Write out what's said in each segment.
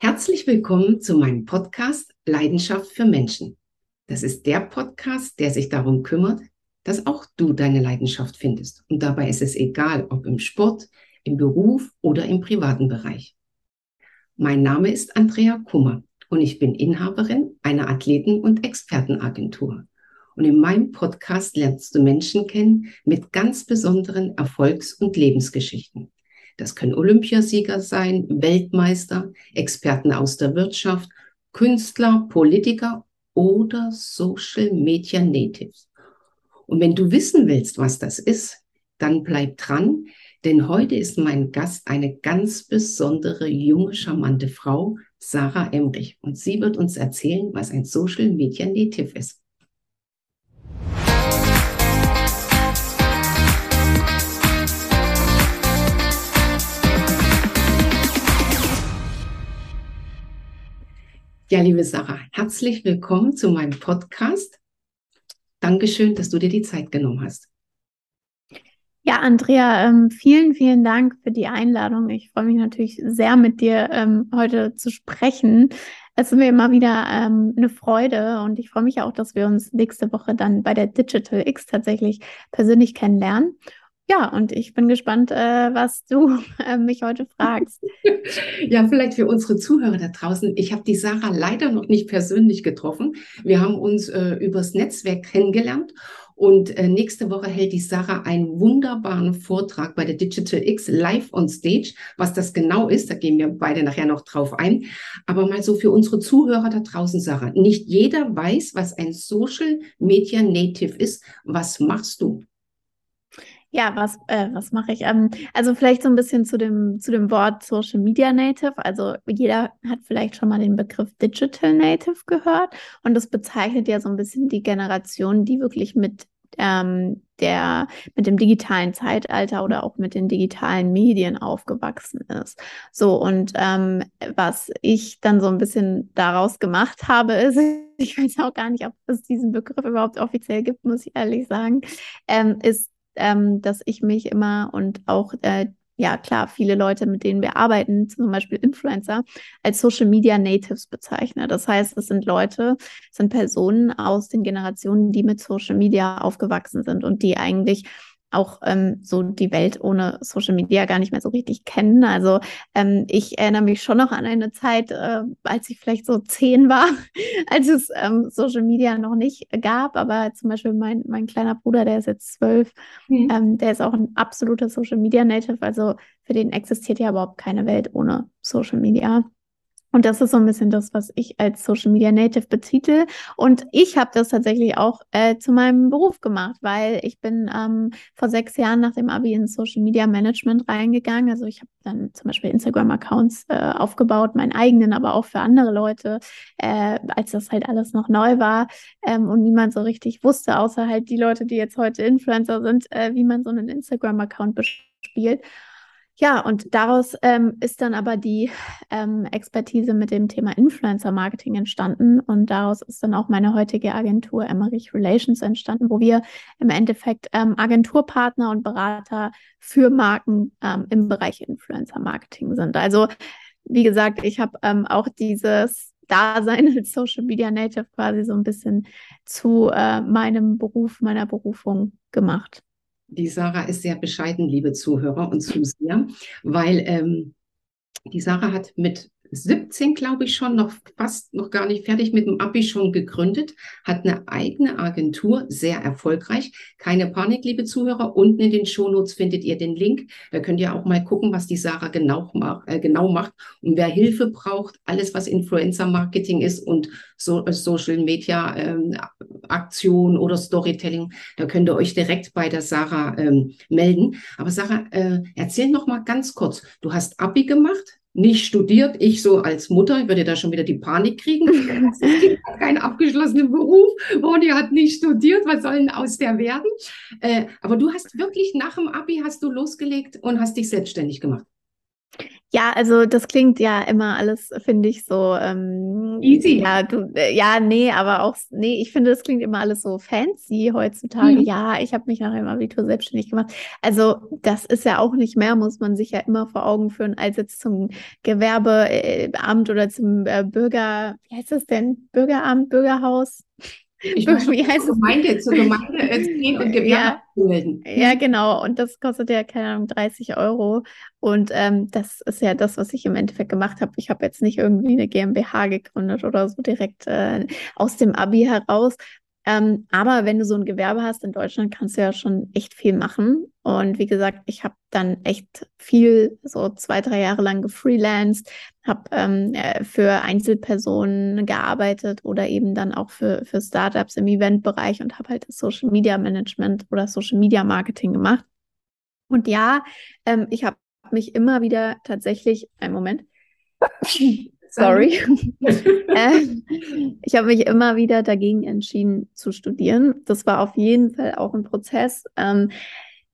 Herzlich willkommen zu meinem Podcast Leidenschaft für Menschen. Das ist der Podcast, der sich darum kümmert, dass auch du deine Leidenschaft findest. Und dabei ist es egal, ob im Sport, im Beruf oder im privaten Bereich. Mein Name ist Andrea Kummer und ich bin Inhaberin einer Athleten- und Expertenagentur. Und in meinem Podcast lernst du Menschen kennen mit ganz besonderen Erfolgs- und Lebensgeschichten. Das können Olympiasieger sein, Weltmeister, Experten aus der Wirtschaft, Künstler, Politiker oder Social Media Natives. Und wenn du wissen willst, was das ist, dann bleib dran, denn heute ist mein Gast eine ganz besondere, junge, charmante Frau, Sarah Emrich. Und sie wird uns erzählen, was ein Social Media Native ist. Ja, liebe Sarah, herzlich willkommen zu meinem Podcast. Dankeschön, dass du dir die Zeit genommen hast. Ja, Andrea, ähm, vielen, vielen Dank für die Einladung. Ich freue mich natürlich sehr, mit dir ähm, heute zu sprechen. Es ist mir immer wieder ähm, eine Freude und ich freue mich auch, dass wir uns nächste Woche dann bei der Digital X tatsächlich persönlich kennenlernen. Ja, und ich bin gespannt, äh, was du äh, mich heute fragst. ja, vielleicht für unsere Zuhörer da draußen. Ich habe die Sarah leider noch nicht persönlich getroffen. Wir haben uns äh, übers Netzwerk kennengelernt und äh, nächste Woche hält die Sarah einen wunderbaren Vortrag bei der Digital X live on stage. Was das genau ist, da gehen wir beide nachher noch drauf ein. Aber mal so für unsere Zuhörer da draußen, Sarah. Nicht jeder weiß, was ein Social Media Native ist. Was machst du? Ja, was, äh, was mache ich? Ähm, also vielleicht so ein bisschen zu dem, zu dem Wort Social Media Native. Also jeder hat vielleicht schon mal den Begriff Digital Native gehört und das bezeichnet ja so ein bisschen die Generation, die wirklich mit ähm, der mit dem digitalen Zeitalter oder auch mit den digitalen Medien aufgewachsen ist. So, und ähm, was ich dann so ein bisschen daraus gemacht habe, ist, ich weiß auch gar nicht, ob es diesen Begriff überhaupt offiziell gibt, muss ich ehrlich sagen, ähm, ist ähm, dass ich mich immer und auch äh, ja klar, viele Leute, mit denen wir arbeiten, zum Beispiel Influencer, als Social Media Natives bezeichne. Das heißt, es sind Leute, es sind Personen aus den Generationen, die mit Social Media aufgewachsen sind und die eigentlich auch ähm, so die Welt ohne Social Media gar nicht mehr so richtig kennen. Also ähm, ich erinnere mich schon noch an eine Zeit, äh, als ich vielleicht so zehn war, als es ähm, Social Media noch nicht gab. Aber zum Beispiel mein, mein kleiner Bruder, der ist jetzt zwölf, mhm. Ähm, der ist auch ein absoluter Social Media Native. Also für den existiert ja überhaupt keine Welt ohne Social Media. Und das ist so ein bisschen das, was ich als Social Media Native betitel. Und ich habe das tatsächlich auch äh, zu meinem Beruf gemacht, weil ich bin ähm, vor sechs Jahren nach dem Abi in Social Media Management reingegangen. Also ich habe dann zum Beispiel Instagram-Accounts äh, aufgebaut, meinen eigenen, aber auch für andere Leute, äh, als das halt alles noch neu war ähm, und niemand so richtig wusste, außer halt die Leute, die jetzt heute Influencer sind, äh, wie man so einen Instagram-Account bespielt. Ja, und daraus ähm, ist dann aber die ähm, Expertise mit dem Thema Influencer-Marketing entstanden. Und daraus ist dann auch meine heutige Agentur Emmerich Relations entstanden, wo wir im Endeffekt ähm, Agenturpartner und Berater für Marken ähm, im Bereich Influencer-Marketing sind. Also, wie gesagt, ich habe ähm, auch dieses Dasein als Social Media Native quasi so ein bisschen zu äh, meinem Beruf, meiner Berufung gemacht. Die Sarah ist sehr bescheiden, liebe Zuhörer und Zuseher, weil ähm, die Sarah hat mit 17, glaube ich, schon, noch fast noch gar nicht fertig mit dem Abi schon gegründet, hat eine eigene Agentur, sehr erfolgreich. Keine Panik, liebe Zuhörer. Unten in den Shownotes findet ihr den Link. Da könnt ihr auch mal gucken, was die Sarah genau, äh, genau macht. Und wer Hilfe braucht, alles, was Influencer-Marketing ist und so, äh, Social Media ähm, Aktion oder Storytelling, da könnt ihr euch direkt bei der Sarah ähm, melden. Aber Sarah, äh, erzähl noch mal ganz kurz. Du hast Abi gemacht, nicht studiert. Ich so als Mutter, ich würde da schon wieder die Panik kriegen. Das Kind hat keinen abgeschlossenen Beruf. Ronny hat nicht studiert. Was soll denn aus der werden? Äh, aber du hast wirklich nach dem Abi hast du losgelegt und hast dich selbstständig gemacht. Ja, also das klingt ja immer alles, finde ich, so ähm, easy. Ja, du, äh, ja, nee, aber auch, nee, ich finde, das klingt immer alles so fancy heutzutage. Mhm. Ja, ich habe mich nach dem Abitur selbstständig gemacht. Also das ist ja auch nicht mehr, muss man sich ja immer vor Augen führen, als jetzt zum Gewerbeamt oder zum äh, Bürger, wie heißt das denn? Bürgeramt, Bürgerhaus? Ich wie heißt zur Gemeinde, zur Gemeinde gehen und Gewerbe ja. Ja, genau. Und das kostet ja, keine Ahnung, 30 Euro. Und ähm, das ist ja das, was ich im Endeffekt gemacht habe. Ich habe jetzt nicht irgendwie eine GmbH gegründet oder so direkt äh, aus dem Abi heraus, ähm, aber wenn du so ein Gewerbe hast in Deutschland, kannst du ja schon echt viel machen. Und wie gesagt, ich habe dann echt viel, so zwei, drei Jahre lang gefreelanced, habe ähm, äh, für Einzelpersonen gearbeitet oder eben dann auch für, für Startups im Eventbereich und habe halt das Social Media Management oder Social Media Marketing gemacht. Und ja, ähm, ich habe mich immer wieder tatsächlich, einen Moment, Sorry. äh, ich habe mich immer wieder dagegen entschieden zu studieren. Das war auf jeden Fall auch ein Prozess. Ähm,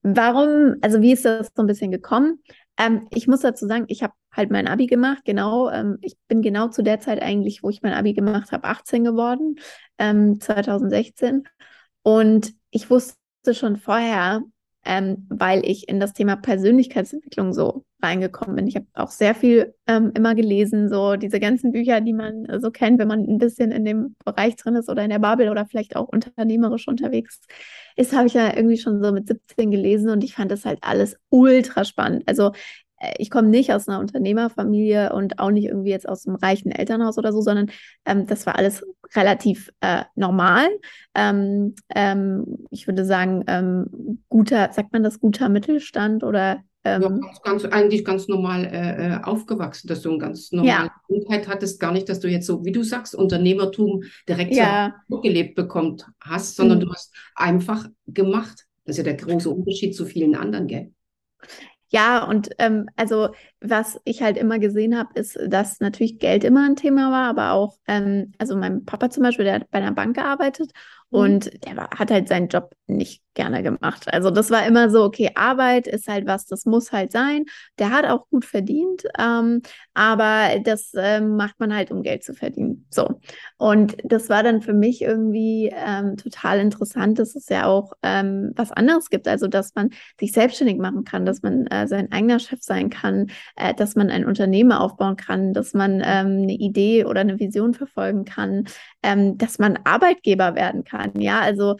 warum, also wie ist das so ein bisschen gekommen? Ähm, ich muss dazu sagen, ich habe halt mein Abi gemacht, genau. Ähm, ich bin genau zu der Zeit eigentlich, wo ich mein Abi gemacht habe, 18 geworden, 2016. Ähm, Und ich wusste schon vorher, ähm, weil ich in das Thema Persönlichkeitsentwicklung so reingekommen bin. Ich habe auch sehr viel ähm, immer gelesen, so diese ganzen Bücher, die man äh, so kennt, wenn man ein bisschen in dem Bereich drin ist oder in der Bubble oder vielleicht auch unternehmerisch unterwegs ist, habe ich ja irgendwie schon so mit 17 gelesen und ich fand das halt alles ultra spannend. Also äh, ich komme nicht aus einer Unternehmerfamilie und auch nicht irgendwie jetzt aus einem reichen Elternhaus oder so, sondern ähm, das war alles relativ äh, normal. Ähm, ähm, ich würde sagen, ähm, guter, sagt man das, guter Mittelstand oder ja, ähm, ganz, ganz, eigentlich ganz normal äh, äh, aufgewachsen, dass du eine ganz normale ja. Kindheit hattest, gar nicht, dass du jetzt so, wie du sagst, Unternehmertum direkt ja. so gelebt bekommt hast, sondern mhm. du hast einfach gemacht. Das ist ja der große Unterschied zu vielen anderen, gell? Ja, und ähm, also was ich halt immer gesehen habe, ist, dass natürlich Geld immer ein Thema war, aber auch, ähm, also mein Papa zum Beispiel, der hat bei einer Bank gearbeitet mhm. und der war, hat halt seinen Job nicht gerne gemacht. Also das war immer so, okay, Arbeit ist halt was, das muss halt sein. Der hat auch gut verdient, ähm, aber das ähm, macht man halt, um Geld zu verdienen. So. Und das war dann für mich irgendwie ähm, total interessant, dass es ja auch ähm, was anderes gibt. Also, dass man sich selbstständig machen kann, dass man äh, sein eigener Chef sein kann, äh, dass man ein Unternehmen aufbauen kann, dass man ähm, eine Idee oder eine Vision verfolgen kann, ähm, dass man Arbeitgeber werden kann. Ja, also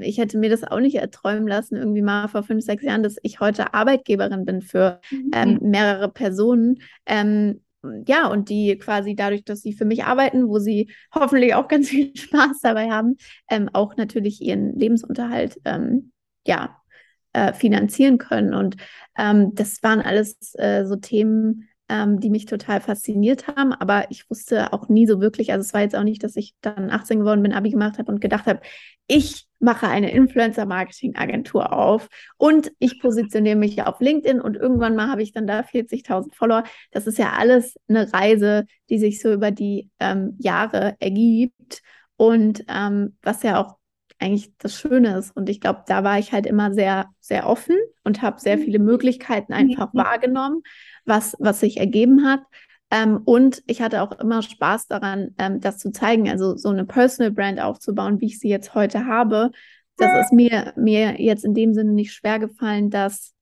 ich hätte mir das auch nicht erträumen lassen, irgendwie mal vor fünf, sechs Jahren, dass ich heute Arbeitgeberin bin für mhm. ähm, mehrere Personen. Ähm, ja, und die quasi dadurch, dass sie für mich arbeiten, wo sie hoffentlich auch ganz viel Spaß dabei haben, ähm, auch natürlich ihren Lebensunterhalt ähm, ja, äh, finanzieren können. Und ähm, das waren alles äh, so Themen, ähm, die mich total fasziniert haben. Aber ich wusste auch nie so wirklich, also es war jetzt auch nicht, dass ich dann 18 geworden bin, Abi gemacht habe und gedacht habe, ich mache eine Influencer-Marketing-Agentur auf und ich positioniere mich auf LinkedIn und irgendwann mal habe ich dann da 40.000 Follower. Das ist ja alles eine Reise, die sich so über die ähm, Jahre ergibt und ähm, was ja auch eigentlich das Schöne ist. Und ich glaube, da war ich halt immer sehr, sehr offen und habe sehr viele Möglichkeiten einfach mhm. wahrgenommen was, was sich ergeben hat. Ähm, und ich hatte auch immer Spaß daran, ähm, das zu zeigen, also so eine Personal Brand aufzubauen, wie ich sie jetzt heute habe. Das ist mir, mir jetzt in dem Sinne nicht schwer gefallen, dass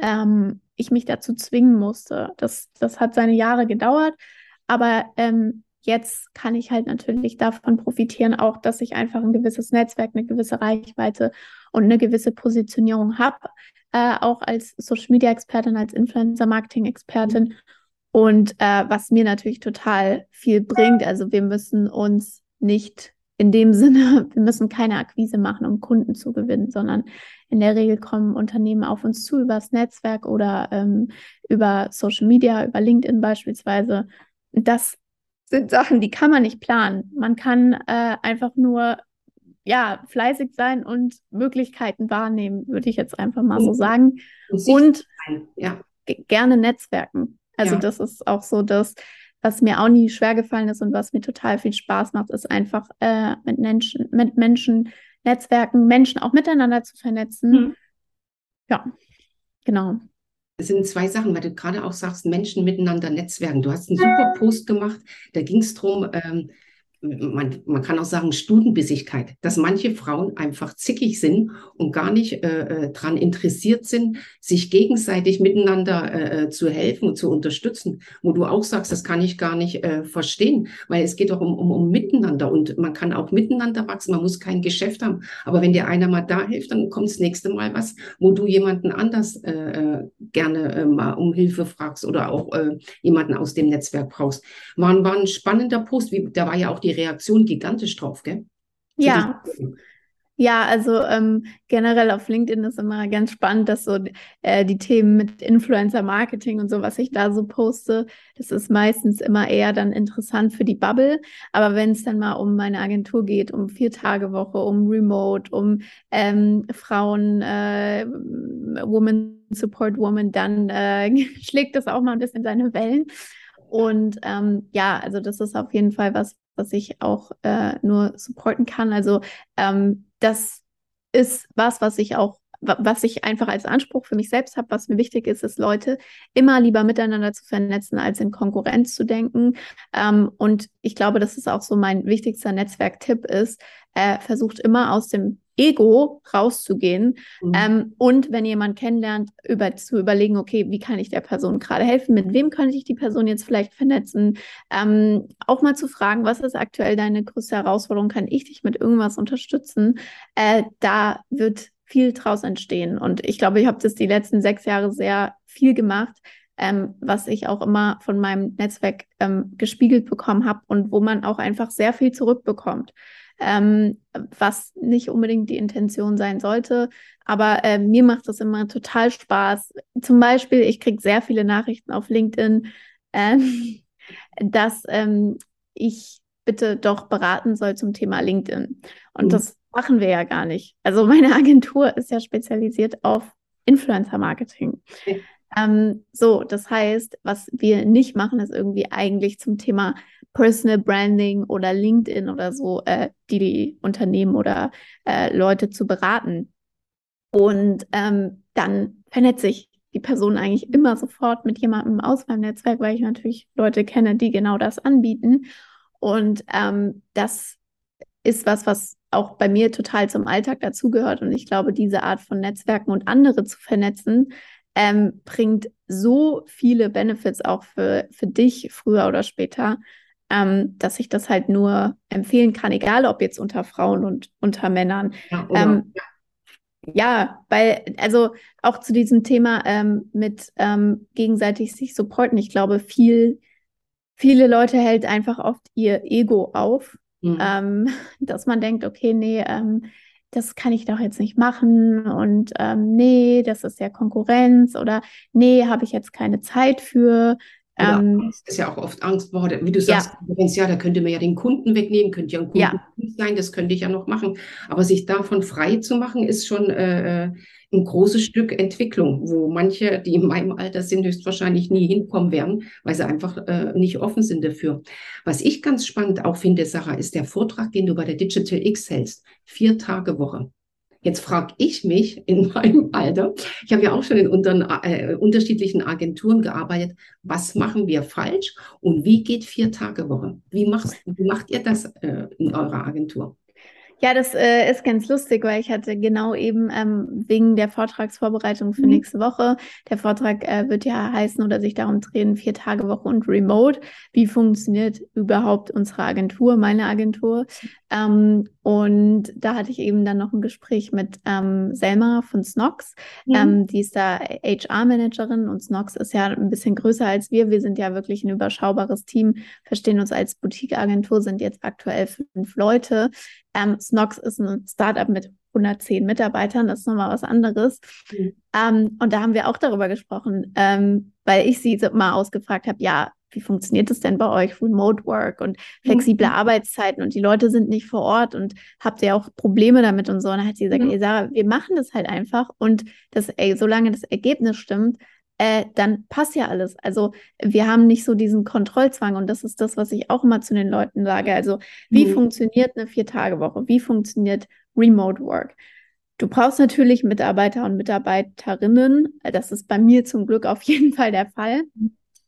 ähm, ich mich dazu zwingen musste. Das, das hat seine Jahre gedauert, aber ähm, jetzt kann ich halt natürlich davon profitieren, auch dass ich einfach ein gewisses Netzwerk, eine gewisse Reichweite und eine gewisse Positionierung habe äh, auch als Social Media Expertin, als Influencer Marketing Expertin. Und äh, was mir natürlich total viel bringt, also wir müssen uns nicht in dem Sinne, wir müssen keine Akquise machen, um Kunden zu gewinnen, sondern in der Regel kommen Unternehmen auf uns zu über das Netzwerk oder ähm, über Social Media, über LinkedIn beispielsweise. Das sind Sachen, die kann man nicht planen. Man kann äh, einfach nur ja, fleißig sein und Möglichkeiten wahrnehmen, würde ich jetzt einfach mal so sagen. Und, und ja. gerne netzwerken. Also ja. das ist auch so das, was mir auch nie schwer gefallen ist und was mir total viel Spaß macht, ist einfach äh, mit Menschen, mit Menschen Netzwerken, Menschen auch miteinander zu vernetzen. Mhm. Ja, genau. Es sind zwei Sachen, weil du gerade auch sagst, Menschen miteinander netzwerken. Du hast einen super Post gemacht, da ging es darum, ähm, man, man kann auch sagen Stutenbissigkeit, dass manche Frauen einfach zickig sind und gar nicht äh, äh daran interessiert sind, sich gegenseitig miteinander äh, äh, zu helfen und zu unterstützen. Wo du auch sagst, das kann ich gar nicht äh, verstehen, weil es geht doch um, um, um Miteinander und man kann auch miteinander wachsen, man muss kein Geschäft haben. Aber wenn dir einer mal da hilft, dann kommt das nächste Mal was, wo du jemanden anders äh, äh gerne äh, mal um Hilfe fragst oder auch äh, jemanden aus dem Netzwerk brauchst. War, war ein spannender Post, wie, da war ja auch die die Reaktion gigantisch drauf, gell? Ja. Ja, also ähm, generell auf LinkedIn ist immer ganz spannend, dass so äh, die Themen mit Influencer Marketing und so, was ich da so poste, das ist meistens immer eher dann interessant für die Bubble. Aber wenn es dann mal um meine Agentur geht, um vier Tage Woche, um Remote, um ähm, Frauen, äh, Woman Support Woman, dann äh, schlägt das auch mal ein bisschen seine Wellen. Und ähm, ja, also das ist auf jeden Fall was, was ich auch äh, nur supporten kann. Also ähm, das ist was, was ich auch was ich einfach als Anspruch für mich selbst habe, was mir wichtig ist, ist Leute immer lieber miteinander zu vernetzen, als in Konkurrenz zu denken. Ähm, und ich glaube, das ist auch so mein wichtigster Netzwerktipp ist, äh, versucht immer aus dem Ego rauszugehen. Mhm. ähm, und wenn jemand kennenlernt, über, zu überlegen, okay, wie kann ich der Person gerade helfen, mit wem könnte ich die Person jetzt vielleicht vernetzen, ähm, auch mal zu fragen, was ist aktuell deine größte Herausforderung, kann ich dich mit irgendwas unterstützen, äh, da wird viel draus entstehen. Und ich glaube, ich habe das die letzten sechs Jahre sehr viel gemacht, ähm, was ich auch immer von meinem Netzwerk ähm, gespiegelt bekommen habe und wo man auch einfach sehr viel zurückbekommt ähm, was nicht unbedingt die Intention sein sollte. Aber äh, mir macht das immer total Spaß. Zum Beispiel, ich kriege sehr viele Nachrichten auf LinkedIn, ähm, dass ähm, ich bitte doch beraten soll zum Thema LinkedIn. Und mhm. das machen wir ja gar nicht. Also meine Agentur ist ja spezialisiert auf Influencer-Marketing. Okay. Ähm, so, das heißt, was wir nicht machen, ist irgendwie eigentlich zum Thema Personal Branding oder LinkedIn oder so, äh, die, die Unternehmen oder äh, Leute zu beraten. Und ähm, dann vernetze ich die Person eigentlich immer sofort mit jemandem aus meinem Netzwerk, weil ich natürlich Leute kenne, die genau das anbieten. Und ähm, das ist was, was auch bei mir total zum Alltag dazugehört. Und ich glaube, diese Art von Netzwerken und andere zu vernetzen, ähm, bringt so viele Benefits auch für, für dich früher oder später, ähm, dass ich das halt nur empfehlen kann, egal ob jetzt unter Frauen und unter Männern. Ja, ähm, ja, weil, also auch zu diesem Thema ähm, mit ähm, gegenseitig sich supporten, ich glaube, viel, viele Leute hält einfach oft ihr Ego auf, mhm. Ähm, dass man denkt, okay, nee, ähm, das kann ich doch jetzt nicht machen und ähm, nee, das ist ja Konkurrenz oder nee, habe ich jetzt keine Zeit für. Ähm, ist ja auch oft Angst, boah, wie du sagst, ja. ja, da könnte mir ja den Kunden wegnehmen, könnte ja ein Kunde ja. sein, das könnte ich ja noch machen. Aber sich davon frei zu machen, ist schon äh, äh, ein großes Stück Entwicklung, wo manche, die in meinem Alter sind, höchstwahrscheinlich nie hinkommen werden, weil sie einfach äh, nicht offen sind dafür. Was ich ganz spannend auch finde, Sarah, ist der Vortrag, den du bei der Digital X hältst. Vier Tage Woche. Jetzt frage ich mich in meinem Alter, ich habe ja auch schon in unseren, äh, unterschiedlichen Agenturen gearbeitet, was machen wir falsch und wie geht vier Tage Woche? Wie, machst, wie macht ihr das äh, in eurer Agentur? Ja, das äh, ist ganz lustig, weil ich hatte genau eben ähm, wegen der Vortragsvorbereitung für mhm. nächste Woche, der Vortrag äh, wird ja heißen oder sich darum drehen, vier Tage Woche und Remote. Wie funktioniert überhaupt unsere Agentur, meine Agentur? Ähm, und da hatte ich eben dann noch ein Gespräch mit ähm, Selma von Snox. Mhm. Die ist da HR-Managerin und Snox ist ja ein bisschen größer als wir. Wir sind ja wirklich ein überschaubares Team, verstehen uns als Boutique-Agentur, sind jetzt aktuell fünf Leute. Ähm, Snox ist ein Startup mit 110 Mitarbeitern, das ist nochmal was anderes. Mhm. Ähm, und da haben wir auch darüber gesprochen, ähm, weil ich sie mal ausgefragt habe, ja, wie funktioniert das denn bei euch? Remote Work und flexible mhm. Arbeitszeiten und die Leute sind nicht vor Ort und habt ihr auch Probleme damit und so. Und dann hat sie gesagt, mhm. ey Sarah, wir machen das halt einfach und das, ey, solange das Ergebnis stimmt, äh, dann passt ja alles. Also wir haben nicht so diesen Kontrollzwang und das ist das, was ich auch immer zu den Leuten sage. Also wie mhm. funktioniert eine Vier-Tage-Woche? Wie funktioniert Remote Work? Du brauchst natürlich Mitarbeiter und Mitarbeiterinnen. Das ist bei mir zum Glück auf jeden Fall der Fall.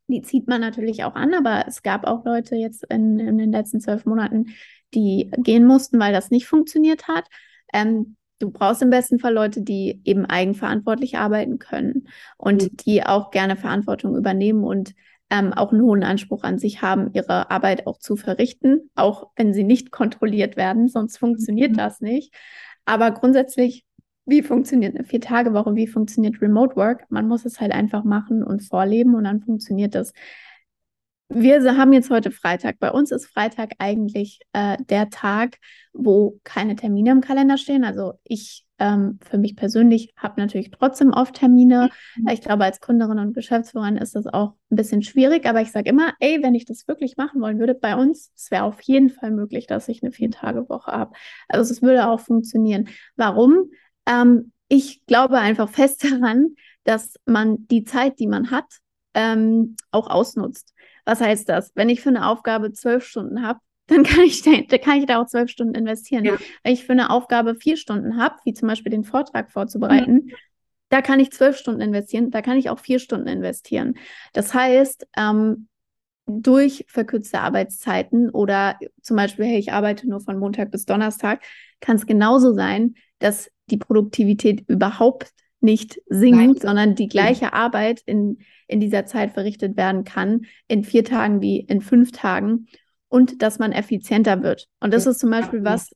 Die zieht man natürlich auch an, aber es gab auch Leute jetzt in, in den letzten zwölf Monaten, die gehen mussten, weil das nicht funktioniert hat. Ähm, du brauchst im besten Fall Leute, die eben eigenverantwortlich arbeiten können und mhm. die auch gerne Verantwortung übernehmen und ähm, auch einen hohen Anspruch an sich haben, ihre Arbeit auch zu verrichten, auch wenn sie nicht kontrolliert werden, sonst funktioniert mhm. das nicht. Aber grundsätzlich, wie funktioniert eine Vier-Tage-Woche, wie funktioniert Remote Work? Man muss es halt einfach machen und vorleben und dann funktioniert das. Wir haben jetzt heute Freitag. Bei uns ist Freitag eigentlich äh, der Tag, wo keine Termine im Kalender stehen. Also ich ähm, für mich persönlich habe natürlich trotzdem oft Termine. Mhm. Ich glaube, als Gründerin und Geschäftsführerin ist das auch ein bisschen schwierig. Aber ich sage immer, ey, wenn ich das wirklich machen wollen würde, bei uns, es wäre auf jeden Fall möglich, dass ich eine Vier-Tage-Woche habe. Also es würde auch funktionieren. Warum? Ähm, ich glaube einfach fest daran, dass man die Zeit, die man hat, ähm, auch ausnutzt. Was heißt das? Wenn ich für eine Aufgabe zwölf Stunden habe, dann kann ich, da, kann ich da auch zwölf Stunden investieren. Ja. Wenn ich für eine Aufgabe vier Stunden habe, wie zum Beispiel den Vortrag vorzubereiten, mhm. da kann ich zwölf Stunden investieren, da kann ich auch vier Stunden investieren. Das heißt, ähm, durch verkürzte Arbeitszeiten oder zum Beispiel, hey, ich arbeite nur von Montag bis Donnerstag, kann es genauso sein, dass die Produktivität überhaupt nicht sinkt, Nein. sondern die gleiche Arbeit in, in dieser Zeit verrichtet werden kann, in vier Tagen wie in fünf Tagen und dass man effizienter wird. Und das ist zum Beispiel was,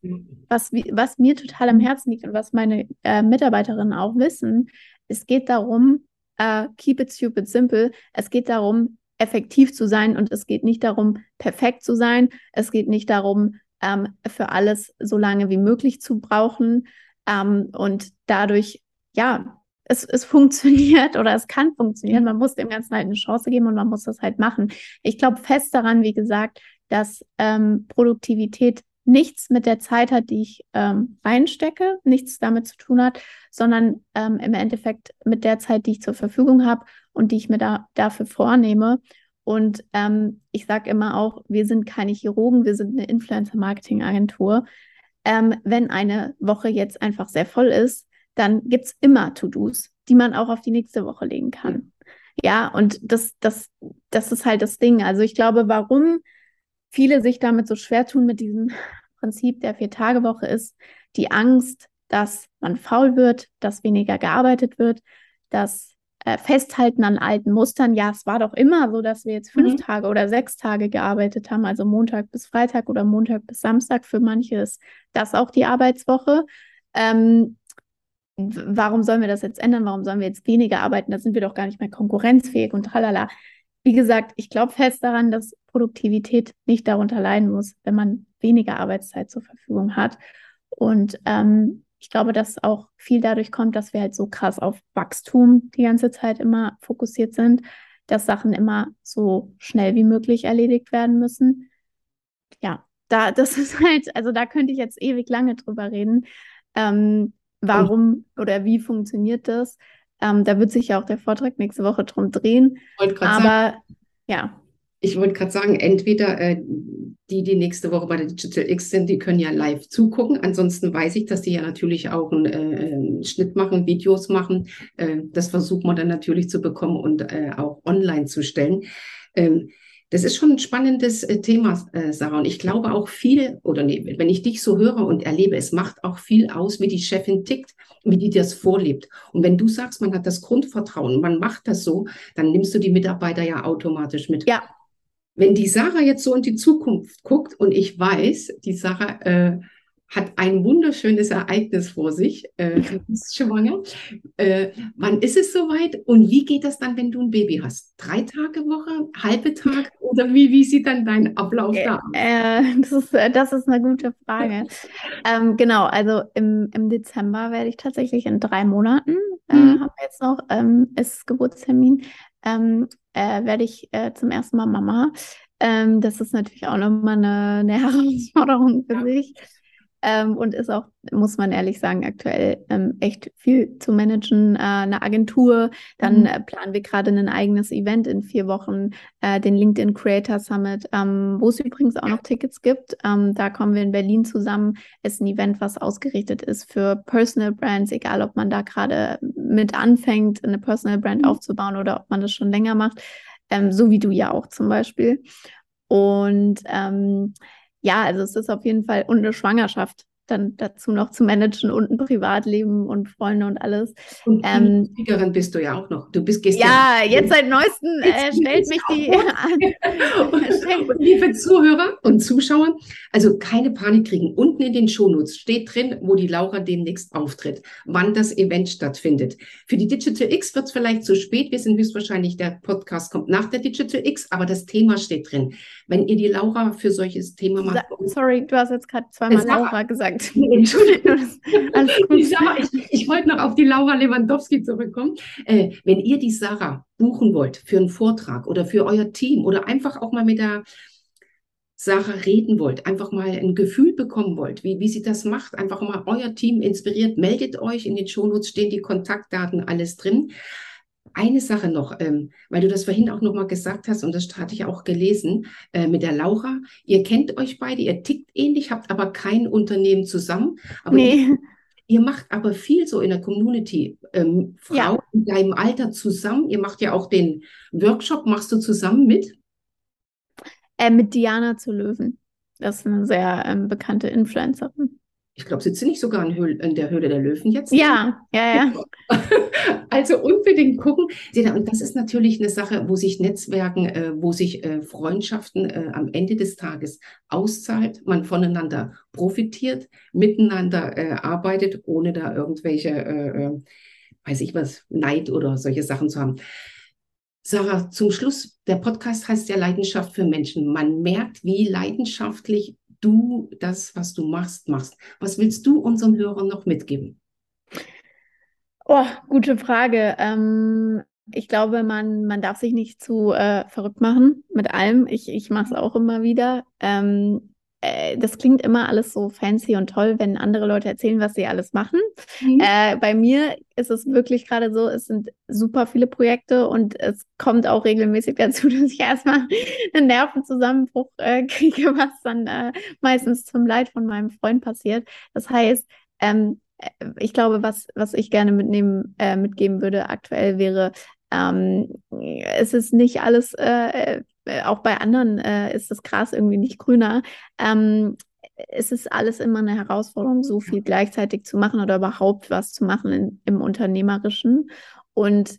was, was mir total am Herzen liegt und was meine äh, Mitarbeiterinnen auch wissen. Es geht darum, äh, keep it stupid simple. Es geht darum, effektiv zu sein und es geht nicht darum, perfekt zu sein. Es geht nicht darum, ähm, für alles so lange wie möglich zu brauchen ähm, und dadurch ja, es, es funktioniert oder es kann funktionieren. Man muss dem Ganzen halt eine Chance geben und man muss das halt machen. Ich glaube fest daran, wie gesagt, dass ähm, Produktivität nichts mit der Zeit hat, die ich ähm, reinstecke, nichts damit zu tun hat, sondern ähm, im Endeffekt mit der Zeit, die ich zur Verfügung habe und die ich mir da, dafür vornehme. Und ähm, ich sage immer auch, wir sind keine Chirurgen, wir sind eine Influencer-Marketing-Agentur. Ähm, wenn eine Woche jetzt einfach sehr voll ist, dann gibt es immer To-Dos, die man auch auf die nächste Woche legen kann. Ja, und das, das, das ist halt das Ding. Also ich glaube, warum viele sich damit so schwer tun mit diesem Prinzip der Vier-Tage-Woche ist die Angst, dass man faul wird, dass weniger gearbeitet wird, das äh, Festhalten an alten Mustern. Ja, es war doch immer so, dass wir jetzt fünf mhm. Tage oder sechs Tage gearbeitet haben, also Montag bis Freitag oder Montag bis Samstag. Für manche ist das auch die Arbeitswoche. Ähm, warum sollen wir das jetzt ändern? Warum sollen wir jetzt weniger arbeiten? Da sind wir doch gar nicht mehr konkurrenzfähig und tralala. Wie gesagt, ich glaube fest daran, dass Produktivität nicht darunter leiden muss, wenn man weniger Arbeitszeit zur Verfügung hat. Und ähm, ich glaube, dass auch viel dadurch kommt, dass wir halt so krass auf Wachstum die ganze Zeit immer fokussiert sind, dass Sachen immer so schnell wie möglich erledigt werden müssen. Ja, da, das ist halt, also da könnte ich jetzt ewig lange drüber reden. Ähm, warum oder wie funktioniert das? Ähm, da wird sich ja auch der Vortrag nächste Woche drum drehen. Aber sagen, ja. Ich wollte gerade sagen, entweder äh, die, die nächste Woche bei der Digital X sind, die können ja live zugucken. Ansonsten weiß ich, dass die ja natürlich auch einen, äh, einen Schnitt machen, Videos machen. Äh, das versuchen wir dann natürlich zu bekommen und äh, auch online zu stellen. Ähm, das ist schon ein spannendes äh, Thema, äh, Sarah. Und ich glaube auch viel, oder nee, wenn ich dich so höre und erlebe, es macht auch viel aus, wie die Chefin tickt, wie die das vorlebt. Und wenn du sagst, man hat das Grundvertrauen, man macht das so, dann nimmst du die Mitarbeiter ja automatisch mit. Ja. Wenn die Sarah jetzt so in die Zukunft guckt und ich weiß, die Sarah äh, hat ein wunderschönes Ereignis vor sich, äh, ist schwanger. Äh, wann ist es soweit und wie geht das dann, wenn du ein Baby hast? Drei Tage Woche, halbe Tag oder wie, wie sieht dann dein Ablauf da aus? Äh, das, ist, äh, das ist eine gute Frage. ähm, genau, also im, im Dezember werde ich tatsächlich in drei Monaten, äh, mhm. haben wir jetzt noch, ähm, ist Geburtstermin, ähm, äh, werde ich zum ersten Mal Mama. Ähm, das ist natürlich auch nochmal eine, eine Herausforderung für sich. Ähm, und ist auch, muss man ehrlich sagen, aktuell ähm, echt viel zu managen. Äh, eine Agentur, dann mhm. äh, planen wir gerade ein eigenes Event in vier Wochen, äh, den LinkedIn Creator Summit, ähm, wo es übrigens auch noch Tickets gibt. Ähm, da kommen wir in Berlin zusammen. Ist ein Event, was ausgerichtet ist für Personal Brands, egal ob man da gerade mit anfängt, eine Personal Brand mhm. aufzubauen oder ob man das schon länger macht, ähm, so wie du ja auch zum Beispiel. Und ähm, ja, also es ist auf jeden Fall und eine Schwangerschaft dann dazu noch zu managen und ein Privatleben und Freunde und alles. Und ähm, Speakerin bist du ja auch noch. Du bist gestern. Ja, jetzt seit neuestem äh, stellt mich die an. und, liebe Zuhörer und Zuschauer, also keine Panik kriegen. Unten in den Shownotes steht drin, wo die Laura demnächst auftritt, wann das Event stattfindet. Für die Digital X wird es vielleicht zu spät. Wir sind höchstwahrscheinlich, der Podcast kommt nach der Digital X, aber das Thema steht drin. Wenn ihr die Laura für solches Thema macht. Sorry, du hast jetzt gerade zweimal Laura gesagt gesagt. Entschuldigung. ich, ich, ich wollte noch auf die Laura Lewandowski zurückkommen. Äh, wenn ihr die Sarah buchen wollt für einen Vortrag oder für euer Team oder einfach auch mal mit der Sarah reden wollt, einfach mal ein Gefühl bekommen wollt, wie, wie sie das macht, einfach mal euer Team inspiriert, meldet euch. In den Shownotes stehen die Kontaktdaten, alles drin. Eine Sache noch, ähm, weil du das vorhin auch noch mal gesagt hast und das hatte ich auch gelesen äh, mit der Laura. Ihr kennt euch beide, ihr tickt ähnlich, habt aber kein Unternehmen zusammen. Aber nee. ihr, ihr, macht aber viel so in der Community. Ähm, Frauen ja. in deinem Alter zusammen. Ihr macht ja auch den Workshop. Machst du zusammen mit? Äh, mit Diana zu Löwen. Das ist eine sehr ähm, bekannte Influencerin ich glaube, sitzt sie nicht sogar in, Höhl, in, der Höhle der Löwen jetzt? Ja, ja, ja. Also unbedingt gucken. Und das ist natürlich eine Sache, wo sich Netzwerken, äh, wo sich äh, Freundschaften äh, am Ende des Tages auszahlt, man voneinander profitiert, miteinander arbeitet, ohne da irgendwelche, weiß ich was, Neid oder solche Sachen zu haben. Sarah, zum Schluss, der Podcast heißt ja Leidenschaft für Menschen. Man merkt, wie leidenschaftlich du das, was du machst, machst. Was willst du unseren Hörern noch mitgeben? Oh, gute Frage. Ähm, ich glaube, man, man darf sich nicht zu äh, verrückt machen mit allem. Ich, ich mache es auch immer wieder. Ähm, äh, das klingt immer alles so fancy und toll, wenn andere Leute erzählen, was sie alles machen. Mhm. Äh, bei mir ist es wirklich gerade so, es sind super viele Projekte und es kommt auch regelmäßig dazu, dass ich erstmal einen Nervenzusammenbruch äh, kriege, was dann äh, meistens zum Leid von meinem Freund passiert. Das heißt, ähm, äh, ich glaube, was, was ich gerne mitnehmen, äh, mitgeben würde aktuell wäre, ähm, es ist nicht alles äh, äh, auch bei anderen äh, ist das Gras irgendwie nicht grüner. Ähm, es ist alles immer eine Herausforderung, so viel gleichzeitig zu machen oder überhaupt was zu machen in, im Unternehmerischen. Und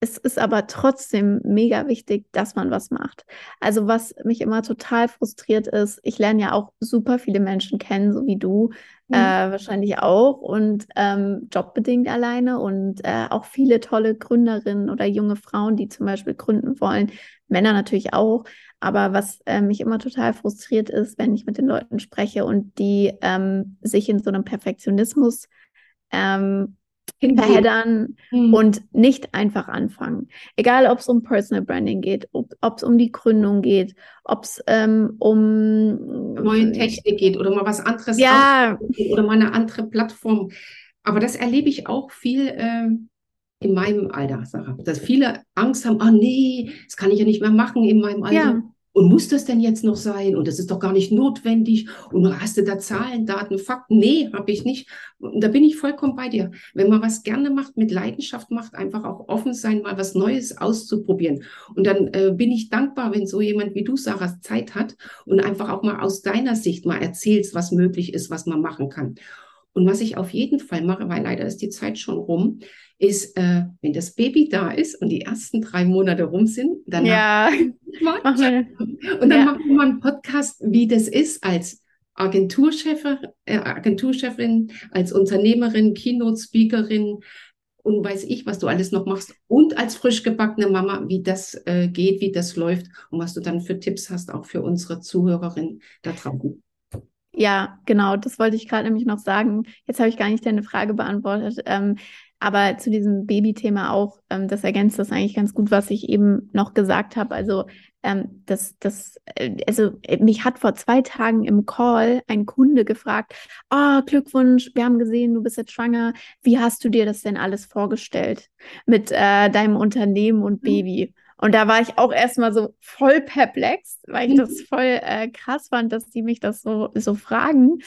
es ist aber trotzdem mega wichtig, dass man was macht. Also was mich immer total frustriert ist, ich lerne ja auch super viele Menschen kennen, so wie du, mhm. äh, wahrscheinlich auch und ähm, jobbedingt alleine und äh, auch viele tolle Gründerinnen oder junge Frauen, die zum Beispiel gründen wollen, Männer natürlich auch. Aber was äh, mich immer total frustriert ist, wenn ich mit den Leuten spreche und die ähm, sich in so einem Perfektionismus ähm, verheddern mhm. und nicht einfach anfangen. Egal, ob es um Personal Branding geht, ob es um die Gründung geht, ob es ähm, um neue Technik geht oder mal was anderes ja. oder mal eine andere Plattform. Aber das erlebe ich auch viel äh, in meinem Alter, Sarah, dass viele Angst haben, ah oh, nee, das kann ich ja nicht mehr machen in meinem Alter. Ja. Und muss das denn jetzt noch sein? Und das ist doch gar nicht notwendig. Und hast du da Zahlen, Daten, Fakten? Nee, habe ich nicht. Und da bin ich vollkommen bei dir. Wenn man was gerne macht, mit Leidenschaft macht, einfach auch offen sein, mal was Neues auszuprobieren. Und dann äh, bin ich dankbar, wenn so jemand wie du, Sarah, Zeit hat und einfach auch mal aus deiner Sicht mal erzählst, was möglich ist, was man machen kann. Und was ich auf jeden Fall mache, weil leider ist die Zeit schon rum, ist, äh, wenn das Baby da ist und die ersten drei Monate rum sind, dann ja. und dann ja. machen wir einen Podcast, wie das ist als Agenturchef, äh, Agenturchefin, als Unternehmerin, Keynote-Speakerin und weiß ich, was du alles noch machst und als frisch gebackene Mama, wie das äh, geht, wie das läuft und was du dann für Tipps hast, auch für unsere Zuhörerinnen da draußen. Ja, genau, das wollte ich gerade nämlich noch sagen. Jetzt habe ich gar nicht deine Frage beantwortet. Ähm, aber zu diesem Baby-Thema auch, ähm, das ergänzt das eigentlich ganz gut, was ich eben noch gesagt habe. Also, ähm, das, das, äh, also äh, mich hat vor zwei Tagen im Call ein Kunde gefragt: Oh, Glückwunsch, wir haben gesehen, du bist jetzt schwanger. Wie hast du dir das denn alles vorgestellt mit äh, deinem Unternehmen und mhm. Und da war ich auch erstmal so voll perplex, weil ich das mhm. voll äh, krass fand, dass die mich das so, so fragen.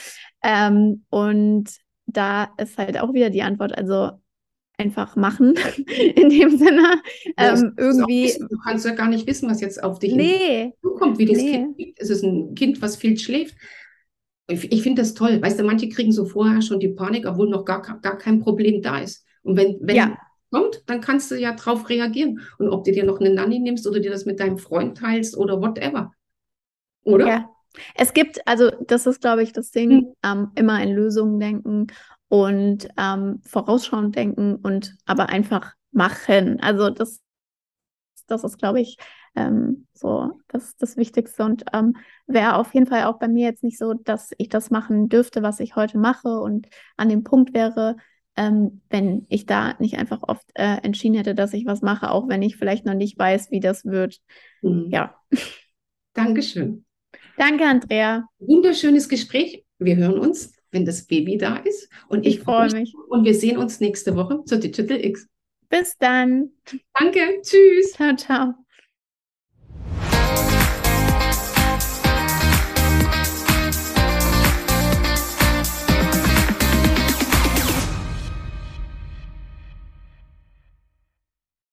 Ähm, und da ist halt auch wieder die Antwort, also einfach machen, in dem Sinne. Ähm, irgendwie. du kannst ja gar nicht wissen, was jetzt auf dich nee, zukommt, wie das nee. Kind liegt. Es ist ein Kind, was viel schläft. Ich, ich finde das toll. Weißt du, manche kriegen so vorher schon die Panik, obwohl noch gar, gar kein Problem da ist. Und wenn, wenn ja. Kommt, dann kannst du ja drauf reagieren. Und ob du dir noch eine Nanny nimmst oder dir das mit deinem Freund teilst oder whatever. Oder? Ja. Es gibt, also das ist, glaube ich, das Ding, hm. ähm, immer in Lösungen denken und ähm, vorausschauend denken und aber einfach machen. Also das, das ist, glaube ich, ähm, so das, das Wichtigste und ähm, wäre auf jeden Fall auch bei mir jetzt nicht so, dass ich das machen dürfte, was ich heute mache und an dem Punkt wäre, ähm, wenn ich da nicht einfach oft äh, entschieden hätte, dass ich was mache, auch wenn ich vielleicht noch nicht weiß, wie das wird. Mhm. Ja. Dankeschön. Danke, Andrea. Wunderschönes Gespräch. Wir hören uns wenn das Baby da ist. Und ich, ich freue mich. Und wir sehen uns nächste Woche zur Digital X. Bis dann. Danke. Tschüss. Ciao, ciao.